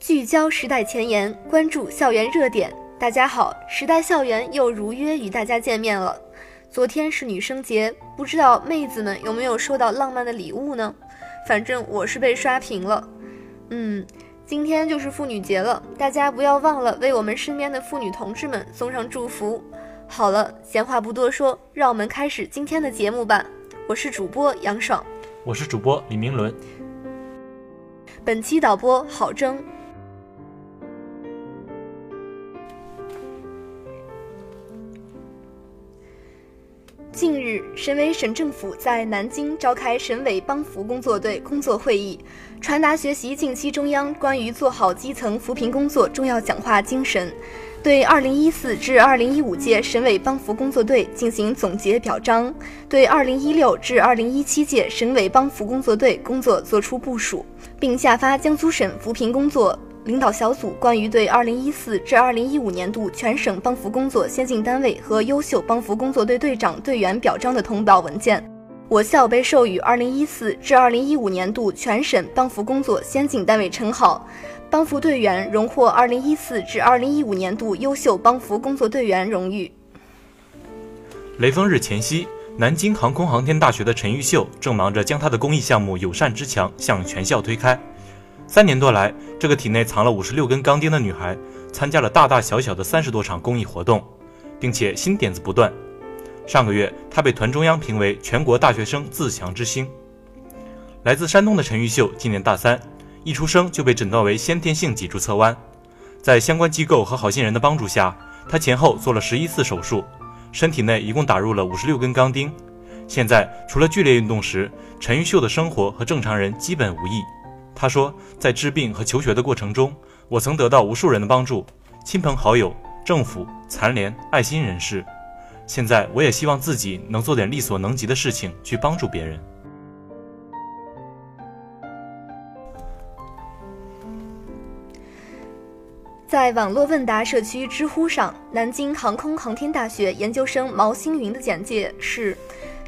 聚焦时代前沿，关注校园热点。大家好，时代校园又如约与大家见面了。昨天是女生节，不知道妹子们有没有收到浪漫的礼物呢？反正我是被刷屏了。嗯，今天就是妇女节了，大家不要忘了为我们身边的妇女同志们送上祝福。好了，闲话不多说，让我们开始今天的节目吧。我是主播杨爽，我是主播李明伦，本期导播郝征。近日，省委省政府在南京召开省委帮扶工作队工作会议，传达学习近期中央关于做好基层扶贫工作重要讲话精神，对2014至2015届省委帮扶工作队进行总结表彰，对2016至2017届省委帮扶工作队工作作出部署，并下发江苏省扶贫工作。领导小组关于对2014至2015年度全省帮扶工作先进单位和优秀帮扶工作队队长队员表彰的通报文件，我校被授予2014至2015年度全省帮扶工作先进单位称号，帮扶队员荣获2014至2015年度优秀帮扶工作队员荣誉。雷锋日前夕，南京航空航天大学的陈玉秀正忙着将他的公益项目“友善之墙”向全校推开。三年多来，这个体内藏了五十六根钢钉的女孩，参加了大大小小的三十多场公益活动，并且新点子不断。上个月，她被团中央评为全国大学生自强之星。来自山东的陈玉秀今年大三，一出生就被诊断为先天性脊柱侧弯，在相关机构和好心人的帮助下，她前后做了十一次手术，身体内一共打入了五十六根钢钉。现在，除了剧烈运动时，陈玉秀的生活和正常人基本无异。他说，在治病和求学的过程中，我曾得到无数人的帮助，亲朋好友、政府、残联、爱心人士。现在，我也希望自己能做点力所能及的事情，去帮助别人。在网络问答社区知乎上，南京航空航天大学研究生毛星云的简介是。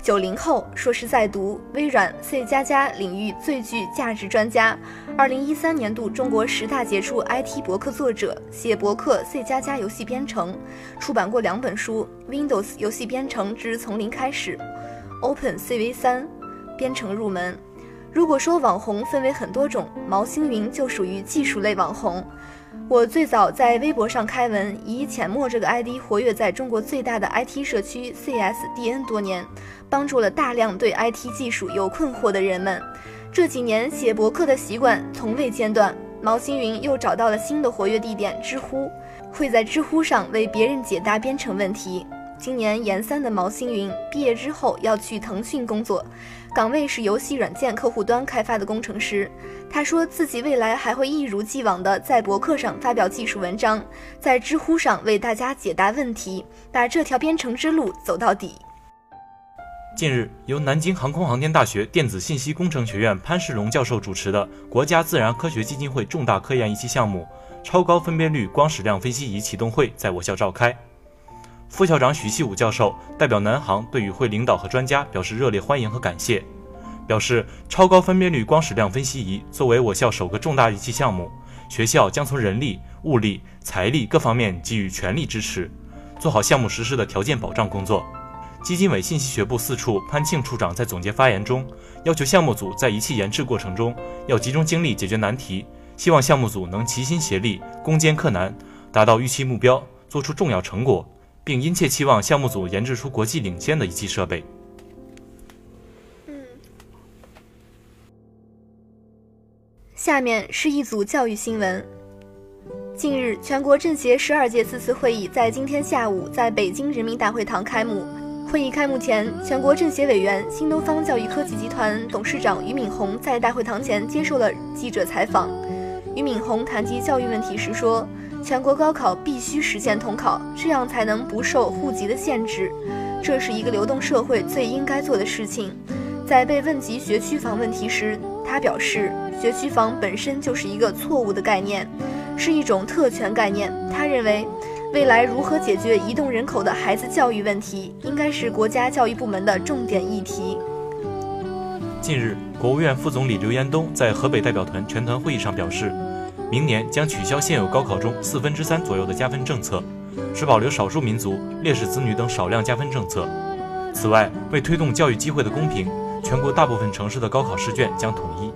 九零后，硕士在读，微软 C 加加领域最具价值专家。二零一三年度中国十大杰出 IT 博客作者，写博客 C 加加游戏编程，出版过两本书：Windows 游戏编程之从零开始，Open CV 三编程入门。如果说网红分为很多种，毛星云就属于技术类网红。我最早在微博上开文，以浅墨这个 ID 活跃在中国最大的 IT 社区 CSDN 多年，帮助了大量对 IT 技术有困惑的人们。这几年写博客的习惯从未间断，毛星云又找到了新的活跃地点——知乎，会在知乎上为别人解答编程问题。今年研三的毛星云毕业之后要去腾讯工作，岗位是游戏软件客户端开发的工程师。他说自己未来还会一如既往的在博客上发表技术文章，在知乎上为大家解答问题，把这条编程之路走到底。近日，由南京航空航天大学电子信息工程学院潘世龙教授主持的国家自然科学基金会重大科研仪器项目——超高分辨率光矢量分析仪启动会在我校召开。副校长许希武教授代表南航对与会领导和专家表示热烈欢迎和感谢，表示超高分辨率光矢量分析仪作为我校首个重大仪器项目，学校将从人力、物力、财力各方面给予全力支持，做好项目实施的条件保障工作。基金委信息学部四处潘庆处长在总结发言中要求项目组在仪器研制过程中要集中精力解决难题，希望项目组能齐心协力攻坚克难，达到预期目标，做出重要成果。并殷切期望项目组研制出国际领先的仪器设备。下面是一组教育新闻。近日，全国政协十二届四次会议在今天下午在北京人民大会堂开幕。会议开幕前，全国政协委员、新东方教育科技集团董事长俞敏洪在大会堂前接受了记者采访。俞敏洪谈及教育问题时说。全国高考必须实现统考，这样才能不受户籍的限制。这是一个流动社会最应该做的事情。在被问及学区房问题时，他表示，学区房本身就是一个错误的概念，是一种特权概念。他认为，未来如何解决移动人口的孩子教育问题，应该是国家教育部门的重点议题。近日，国务院副总理刘延东在河北代表团全团会议上表示，明年将取消现有高考中四分之三左右的加分政策，只保留少数民族、烈士子女等少量加分政策。此外，为推动教育机会的公平，全国大部分城市的高考试卷将统一。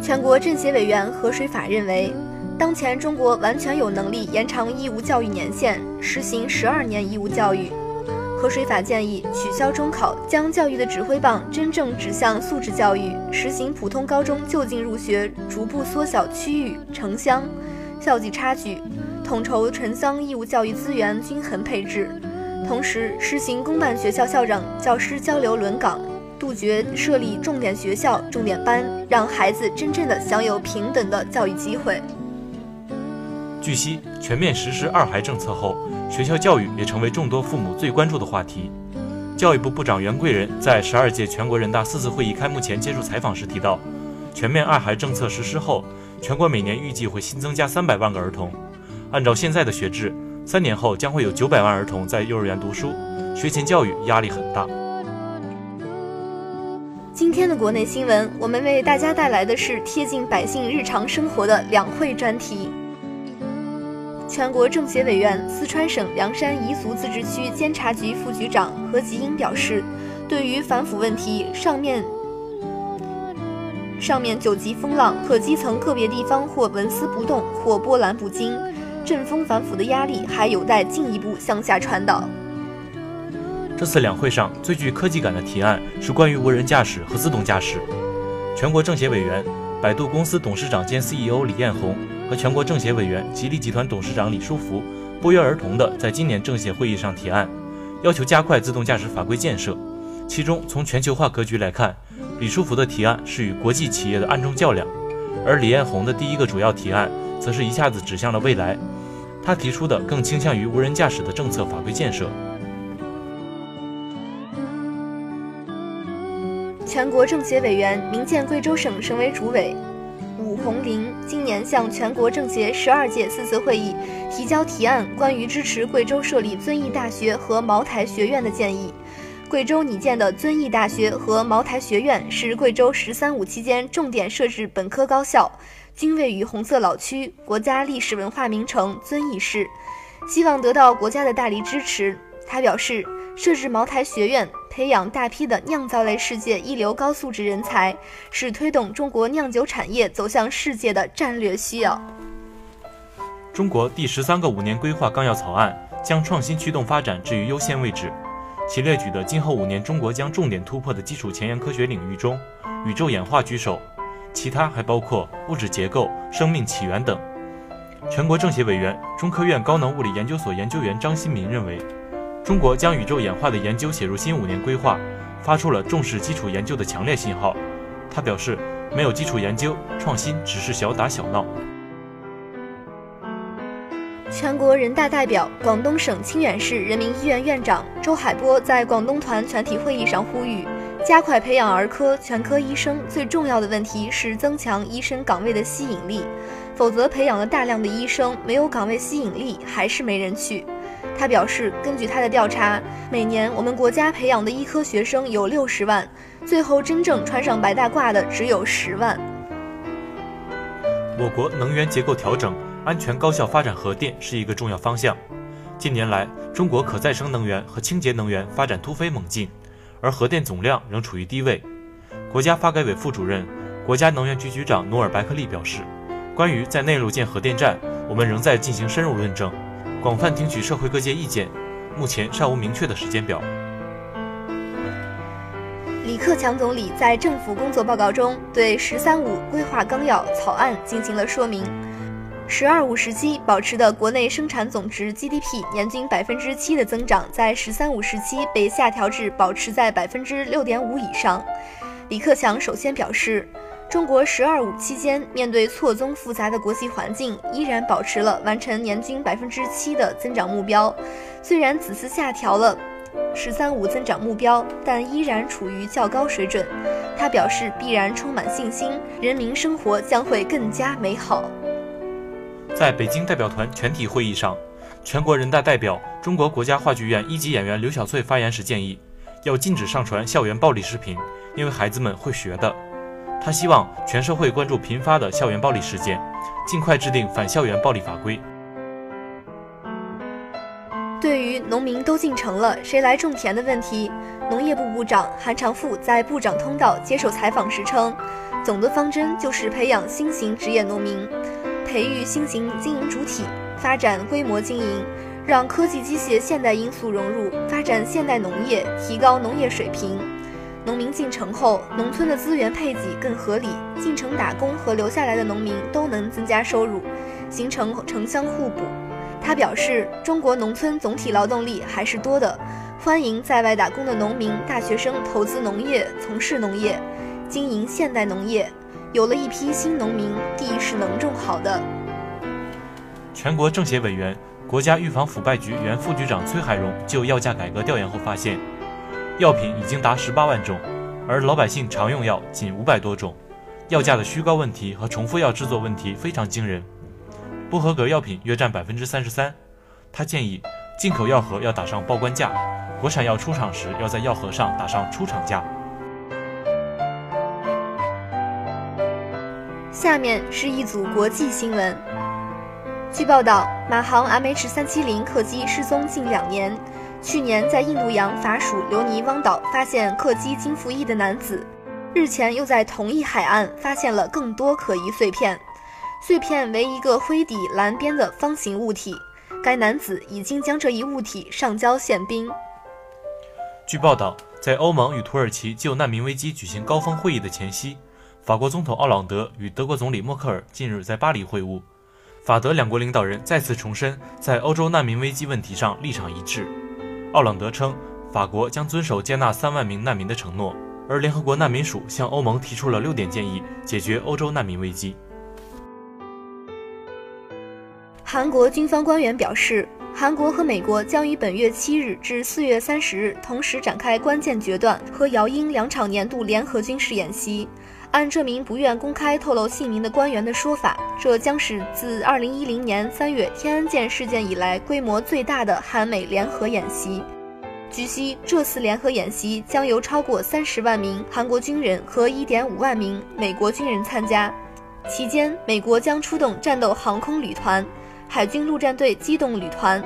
全国政协委员何水法认为，当前中国完全有能力延长义务教育年限，实行十二年义务教育。何水法建议取消中考，将教育的指挥棒真正指向素质教育，实行普通高中就近入学，逐步缩小区域、城乡、校际差距，统筹城乡义务教育资源均衡配置。同时，实行公办学校校长、教师交流轮岗，杜绝设立重点学校、重点班，让孩子真正的享有平等的教育机会。据悉，全面实施二孩政策后，学校教育也成为众多父母最关注的话题。教育部部长袁贵仁在十二届全国人大四次会议开幕前接受采访时提到，全面二孩政策实施后，全国每年预计会新增加三百万个儿童。按照现在的学制，三年后将会有九百万儿童在幼儿园读书，学前教育压力很大。今天的国内新闻，我们为大家带来的是贴近百姓日常生活的两会专题。全国政协委员、四川省凉山彝族自治区监察局副局长何吉英表示，对于反腐问题，上面上面九级风浪，可基层个别地方或纹丝不动，或波澜不惊。阵风反腐的压力还有待进一步向下传导。这次两会上最具科技感的提案是关于无人驾驶和自动驾驶。全国政协委员、百度公司董事长兼 CEO 李彦宏和全国政协委员、吉利集团董事长李书福不约而同地在今年政协会议上提案，要求加快自动驾驶法规建设。其中，从全球化格局来看，李书福的提案是与国际企业的暗中较量，而李彦宏的第一个主要提案。则是一下子指向了未来，他提出的更倾向于无人驾驶的政策法规建设。全国政协委员、民建贵州省省委主委武红林今年向全国政协十二届四次会议提交提案，关于支持贵州设立遵义大学和茅台学院的建议。贵州拟建的遵义大学和茅台学院是贵州“十三五”期间重点设置本科高校。均位于红色老区国家历史文化名城遵义市，希望得到国家的大力支持。他表示，设置茅台学院，培养大批的酿造类世界一流高素质人才，是推动中国酿酒产业走向世界的战略需要。中国第十三个五年规划纲要草案将创新驱动发展置于优先位置，其列举的今后五年中国将重点突破的基础前沿科学领域中，宇宙演化居首。其他还包括物质结构、生命起源等。全国政协委员、中科院高能物理研究所研究员张新民认为，中国将宇宙演化的研究写入新五年规划，发出了重视基础研究的强烈信号。他表示，没有基础研究，创新只是小打小闹。全国人大代表、广东省清远市人民医院院长周海波在广东团全体会议上呼吁。加快培养儿科、全科医生，最重要的问题是增强医生岗位的吸引力，否则培养了大量的医生，没有岗位吸引力，还是没人去。他表示，根据他的调查，每年我们国家培养的医科学生有六十万，最后真正穿上白大褂的只有十万。我国能源结构调整、安全高效发展核电是一个重要方向。近年来，中国可再生能源和清洁能源发展突飞猛进。而核电总量仍处于低位。国家发改委副主任、国家能源局局长努尔白克力表示，关于在内陆建核电站，我们仍在进行深入论证，广泛听取社会各界意见，目前尚无明确的时间表。李克强总理在政府工作报告中对“十三五”规划纲要草案进行了说明。“十二五”时期保持的国内生产总值 GDP 年均百分之七的增长，在“十三五”时期被下调至保持在百分之六点五以上。李克强首先表示，中国“十二五”期间面对错综复杂的国际环境，依然保持了完成年均百分之七的增长目标。虽然此次下调了“十三五”增长目标，但依然处于较高水准。他表示，必然充满信心，人民生活将会更加美好。在北京代表团全体会议上，全国人大代表、中国国家话剧院一级演员刘晓翠发言时建议，要禁止上传校园暴力视频，因为孩子们会学的。他希望全社会关注频发的校园暴力事件，尽快制定反校园暴力法规。对于农民都进城了，谁来种田的问题，农业部部长韩长赋在部长通道接受采访时称，总的方针就是培养新型职业农民，培育新型经营主体，发展规模经营，让科技机械现代因素融入，发展现代农业，提高农业水平。农民进城后，农村的资源配给更合理，进城打工和留下来的农民都能增加收入，形成城乡互补。他表示，中国农村总体劳动力还是多的，欢迎在外打工的农民、大学生投资农业，从事农业，经营现代农业。有了一批新农民，地是能种好的。全国政协委员、国家预防腐败局原副局长崔海荣就药价改革调研后发现，药品已经达十八万种，而老百姓常用药仅五百多种，药价的虚高问题和重复药制作问题非常惊人。不合格药品约占百分之三十三。他建议，进口药盒要打上报关价，国产药出厂时要在药盒上打上出厂价。下面是一组国际新闻。据报道，马航 MH370 客机失踪近两年，去年在印度洋法属留尼汪岛发现客机金服役的男子，日前又在同一海岸发现了更多可疑碎片。碎片为一个灰底蓝边的方形物体，该男子已经将这一物体上交宪兵。据报道，在欧盟与土耳其就难民危机举行高峰会议的前夕，法国总统奥朗德与德国总理默克尔近日在巴黎会晤，法德两国领导人再次重申在欧洲难民危机问题上立场一致。奥朗德称，法国将遵守接纳三万名难民的承诺，而联合国难民署向欧盟提出了六点建议，解决欧洲难民危机。韩国军方官员表示，韩国和美国将于本月七日至四月三十日同时展开关键决断和姚英两场年度联合军事演习。按这名不愿公开透露姓名的官员的说法，这将是自二零一零年三月天安舰事件以来规模最大的韩美联合演习。据悉，这次联合演习将由超过三十万名韩国军人和一点五万名美国军人参加，期间美国将出动战斗航空旅团。海军陆战队机动旅团、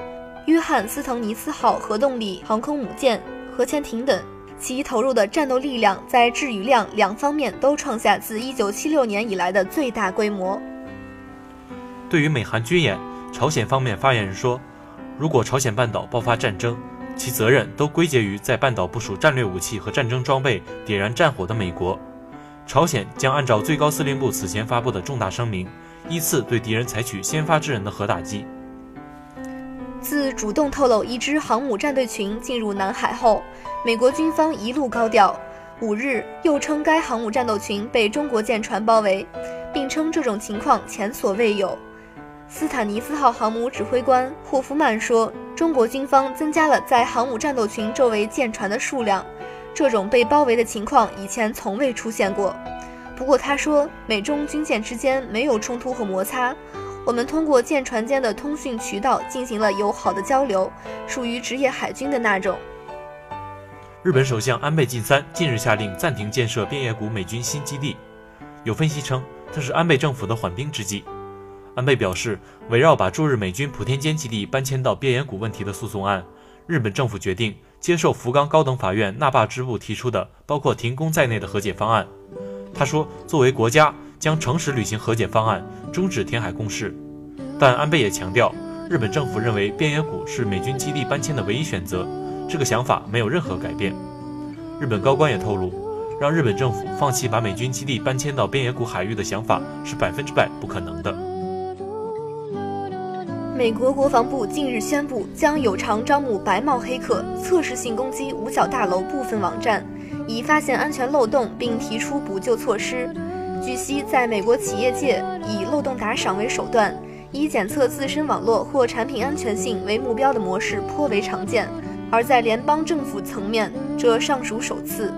约翰斯滕尼斯号核动力航空母舰、核潜艇等，其投入的战斗力量在质与量两方面都创下自1976年以来的最大规模。对于美韩军演，朝鲜方面发言人说：“如果朝鲜半岛爆发战争，其责任都归结于在半岛部署战略武器和战争装备、点燃战火的美国。朝鲜将按照最高司令部此前发布的重大声明。”依次对敌人采取先发制人的核打击。自主动透露一支航母战队群进入南海后，美国军方一路高调。五日又称该航母战斗群被中国舰船包围，并称这种情况前所未有。斯坦尼斯号航母指挥官霍夫曼说：“中国军方增加了在航母战斗群周围舰船的数量，这种被包围的情况以前从未出现过。”不过他说，美中军舰之间没有冲突和摩擦，我们通过舰船间的通讯渠道进行了友好的交流，属于职业海军的那种。日本首相安倍晋三近日下令暂停建设边野古美军新基地，有分析称这是安倍政府的缓兵之计。安倍表示，围绕把驻日美军普天间基地搬迁到边野古问题的诉讼案，日本政府决定接受福冈高等法院那霸支部提出的包括停工在内的和解方案。他说：“作为国家，将诚实履行和解方案，终止填海攻势。”但安倍也强调，日本政府认为边野古是美军基地搬迁的唯一选择，这个想法没有任何改变。日本高官也透露，让日本政府放弃把美军基地搬迁到边野古海域的想法是百分之百不可能的。美国国防部近日宣布，将有偿招募白帽黑客，测试性攻击五角大楼部分网站。已发现安全漏洞，并提出补救措施。据悉，在美国企业界，以漏洞打赏为手段，以检测自身网络或产品安全性为目标的模式颇为常见，而在联邦政府层面，这尚属首次。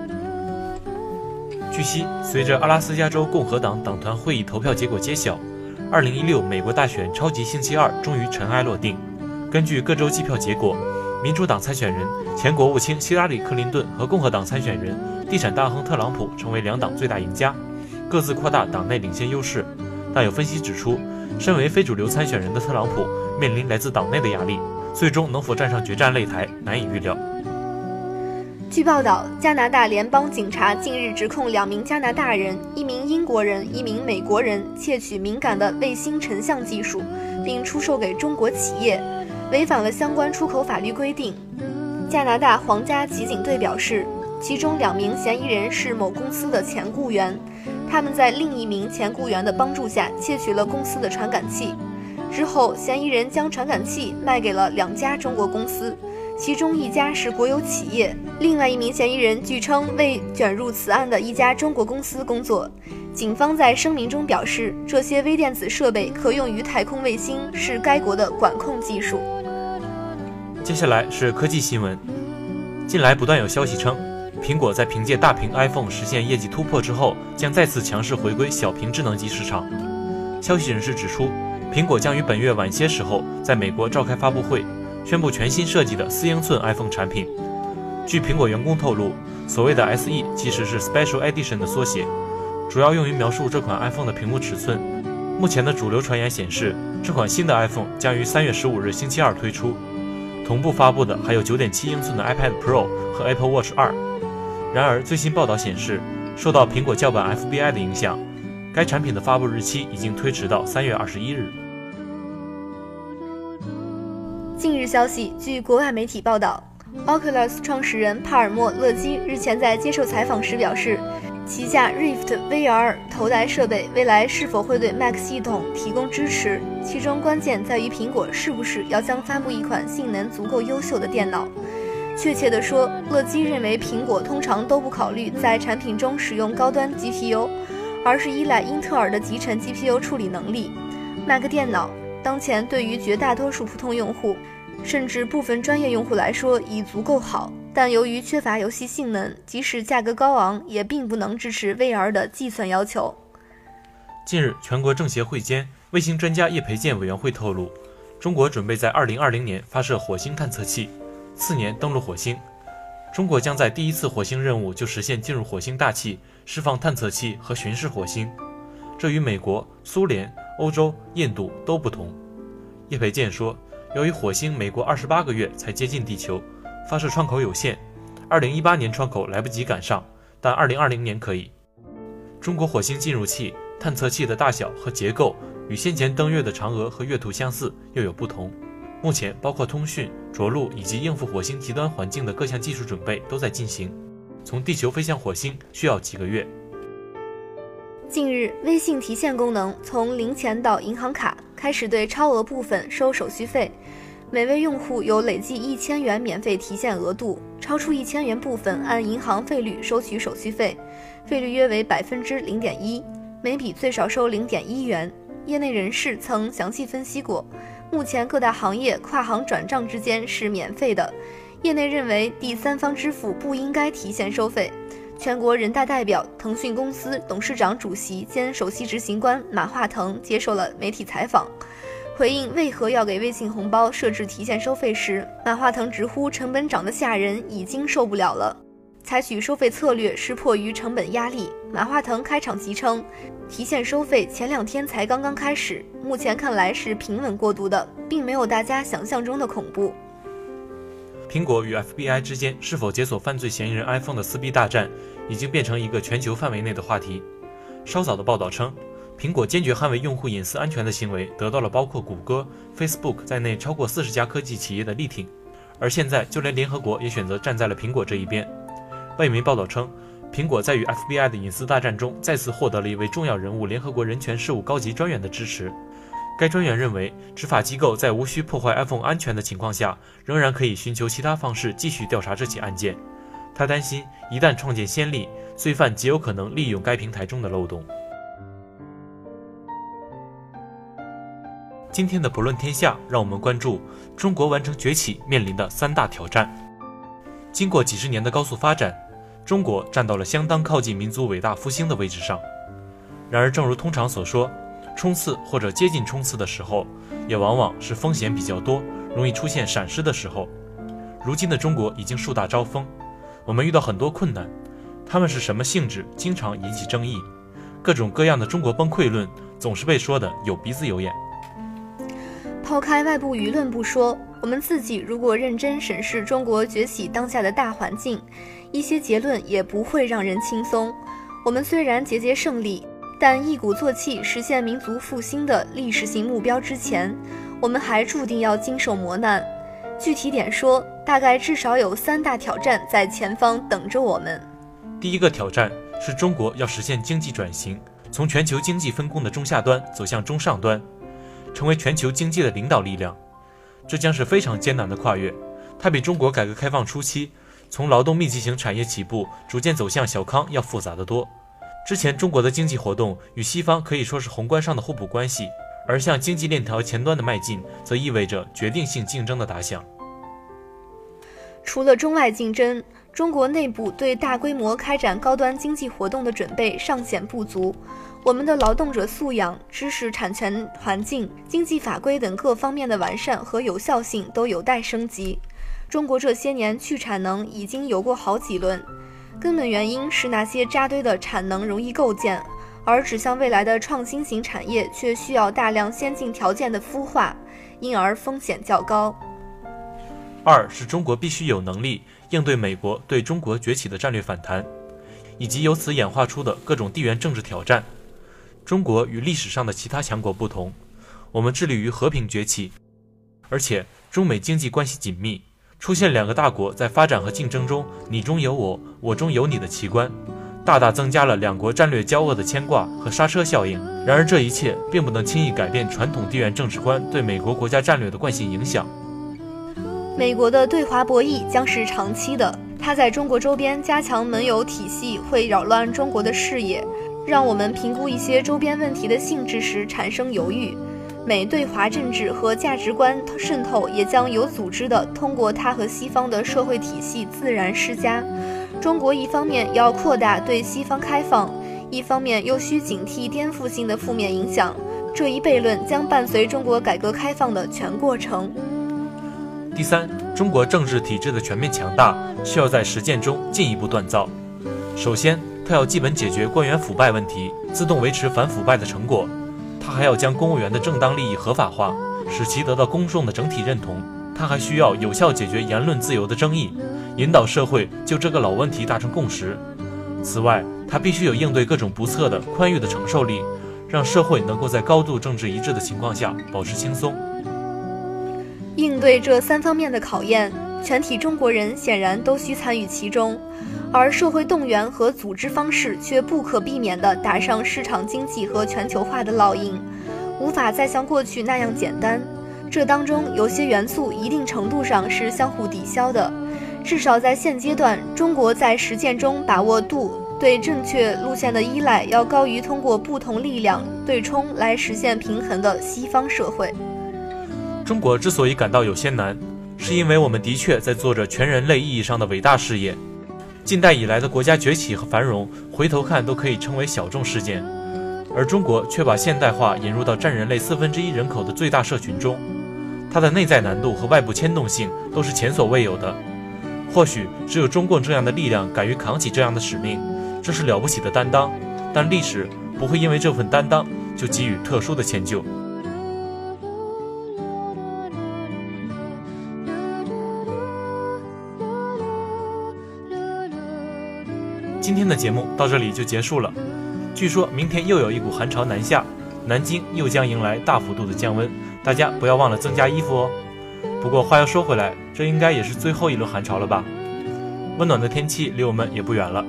据悉，随着阿拉斯加州共和党党团会议投票结果揭晓，2016美国大选超级星期二终于尘埃落定。根据各州计票结果，民主党参选人前国务卿希拉里·克林顿和共和党参选人地产大亨特朗普成为两党最大赢家，各自扩大党内领先优势。但有分析指出，身为非主流参选人的特朗普面临来自党内的压力，最终能否站上决战擂台难以预料。据报道，加拿大联邦警察近日指控两名加拿大人、一名英国人、一名美国人窃取敏感的卫星成像技术，并出售给中国企业，违反了相关出口法律规定。加拿大皇家骑警队表示，其中两名嫌疑人是某公司的前雇员，他们在另一名前雇员的帮助下窃取了公司的传感器，之后嫌疑人将传感器卖给了两家中国公司。其中一家是国有企业，另外一名嫌疑人据称为卷入此案的一家中国公司工作。警方在声明中表示，这些微电子设备可用于太空卫星，是该国的管控技术。接下来是科技新闻。近来不断有消息称，苹果在凭借大屏 iPhone 实现业绩突破之后，将再次强势回归小屏智能机市场。消息人士指出，苹果将于本月晚些时候在美国召开发布会。宣布全新设计的四英寸 iPhone 产品。据苹果员工透露，所谓的 SE 其实是 Special Edition 的缩写，主要用于描述这款 iPhone 的屏幕尺寸。目前的主流传言显示，这款新的 iPhone 将于三月十五日星期二推出。同步发布的还有九点七英寸的 iPad Pro 和 Apple Watch 二。然而，最新报道显示，受到苹果叫板 FBI 的影响，该产品的发布日期已经推迟到三月二十一日。近日消息，据国外媒体报道，Oculus 创始人帕尔默·勒基日前在接受采访时表示，旗下 Rift VR 头戴设备未来是否会对 Mac 系统提供支持，其中关键在于苹果是不是要将发布一款性能足够优秀的电脑。确切地说，乐基认为苹果通常都不考虑在产品中使用高端 GPU，而是依赖英特尔的集成 GPU 处理能力。Mac 电脑。当前对于绝大多数普通用户，甚至部分专业用户来说已足够好，但由于缺乏游戏性能，即使价格高昂，也并不能支持 VR 的计算要求。近日，全国政协会监卫星专家叶培建委员会透露，中国准备在2020年发射火星探测器，次年登陆火星。中国将在第一次火星任务就实现进入火星大气、释放探测器和巡视火星，这与美国、苏联。欧洲、印度都不同。叶培建说，由于火星每过二十八个月才接近地球，发射窗口有限，二零一八年窗口来不及赶上，但二零二零年可以。中国火星进入器探测器的大小和结构与先前登月的嫦娥和月兔相似，又有不同。目前，包括通讯、着陆以及应付火星极端环境的各项技术准备都在进行。从地球飞向火星需要几个月。近日，微信提现功能从零钱到银行卡开始对超额部分收手续费，每位用户有累计一千元免费提现额度，超出一千元部分按银行费率收取手续费，费率约为百分之零点一，每笔最少收零点一元。业内人士曾详细分析过，目前各大行业跨行转账之间是免费的，业内认为第三方支付不应该提现收费。全国人大代表、腾讯公司董事长、主席兼首席执行官马化腾接受了媒体采访，回应为何要给微信红包设置提现收费时，马化腾直呼成本涨得吓人，已经受不了了。采取收费策略是迫于成本压力。马化腾开场即称，提现收费前两天才刚刚开始，目前看来是平稳过渡的，并没有大家想象中的恐怖。苹果与 FBI 之间是否解锁犯罪嫌疑人 iPhone 的撕逼大战，已经变成一个全球范围内的话题。稍早的报道称，苹果坚决捍卫用户隐私安全的行为得到了包括谷歌、Facebook 在内超过四十家科技企业的力挺。而现在，就连联合国也选择站在了苹果这一边。外媒报道称，苹果在与 FBI 的隐私大战中再次获得了一位重要人物——联合国人权事务高级专员的支持。该专员认为，执法机构在无需破坏 iPhone 安全的情况下，仍然可以寻求其他方式继续调查这起案件。他担心，一旦创建先例，罪犯极有可能利用该平台中的漏洞。今天的不论天下，让我们关注中国完成崛起面临的三大挑战。经过几十年的高速发展，中国站到了相当靠近民族伟大复兴的位置上。然而，正如通常所说。冲刺或者接近冲刺的时候，也往往是风险比较多、容易出现闪失的时候。如今的中国已经树大招风，我们遇到很多困难，他们是什么性质，经常引起争议。各种各样的中国崩溃论总是被说的有鼻子有眼。抛开外部舆论不说，我们自己如果认真审视中国崛起当下的大环境，一些结论也不会让人轻松。我们虽然节节胜利，但一鼓作气实现民族复兴的历史性目标之前，我们还注定要经受磨难。具体点说，大概至少有三大挑战在前方等着我们。第一个挑战是中国要实现经济转型，从全球经济分工的中下端走向中上端。成为全球经济的领导力量，这将是非常艰难的跨越。它比中国改革开放初期从劳动密集型产业起步，逐渐走向小康要复杂得多。之前中国的经济活动与西方可以说是宏观上的互补关系，而向经济链条前端的迈进，则意味着决定性竞争的打响。除了中外竞争，中国内部对大规模开展高端经济活动的准备尚显不足。我们的劳动者素养、知识产权环境、经济法规等各方面的完善和有效性都有待升级。中国这些年去产能已经有过好几轮，根本原因是那些扎堆的产能容易构建，而指向未来的创新型产业却需要大量先进条件的孵化，因而风险较高。二是中国必须有能力应对美国对中国崛起的战略反弹，以及由此演化出的各种地缘政治挑战。中国与历史上的其他强国不同，我们致力于和平崛起，而且中美经济关系紧密，出现两个大国在发展和竞争中你中有我，我中有你的奇观，大大增加了两国战略交恶的牵挂和刹车效应。然而，这一切并不能轻易改变传统地缘政治观对美国国家战略的惯性影响。美国的对华博弈将是长期的，它在中国周边加强盟友体系会扰乱中国的视野。让我们评估一些周边问题的性质时产生犹豫，美对华政治和价值观渗透也将有组织地通过它和西方的社会体系自然施加。中国一方面要扩大对西方开放，一方面又需警惕颠覆性的负面影响。这一悖论将伴随中国改革开放的全过程。第三，中国政治体制的全面强大需要在实践中进一步锻造。首先。他要基本解决官员腐败问题，自动维持反腐败的成果。他还要将公务员的正当利益合法化，使其得到公众的整体认同。他还需要有效解决言论自由的争议，引导社会就这个老问题达成共识。此外，他必须有应对各种不测的宽裕的承受力，让社会能够在高度政治一致的情况下保持轻松。应对这三方面的考验，全体中国人显然都需参与其中。而社会动员和组织方式却不可避免地打上市场经济和全球化的烙印，无法再像过去那样简单。这当中有些元素一定程度上是相互抵消的，至少在现阶段，中国在实践中把握度对正确路线的依赖要高于通过不同力量对冲来实现平衡的西方社会。中国之所以感到有些难，是因为我们的确在做着全人类意义上的伟大事业。近代以来的国家崛起和繁荣，回头看都可以称为小众事件，而中国却把现代化引入到占人类四分之一人口的最大社群中，它的内在难度和外部牵动性都是前所未有的。或许只有中共这样的力量敢于扛起这样的使命，这是了不起的担当，但历史不会因为这份担当就给予特殊的迁就。今天的节目到这里就结束了。据说明天又有一股寒潮南下，南京又将迎来大幅度的降温，大家不要忘了增加衣服哦。不过话又说回来，这应该也是最后一轮寒潮了吧？温暖的天气离我们也不远了。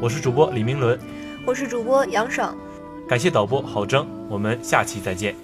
我是主播李明伦，我是主播杨爽，感谢导播郝征，我们下期再见。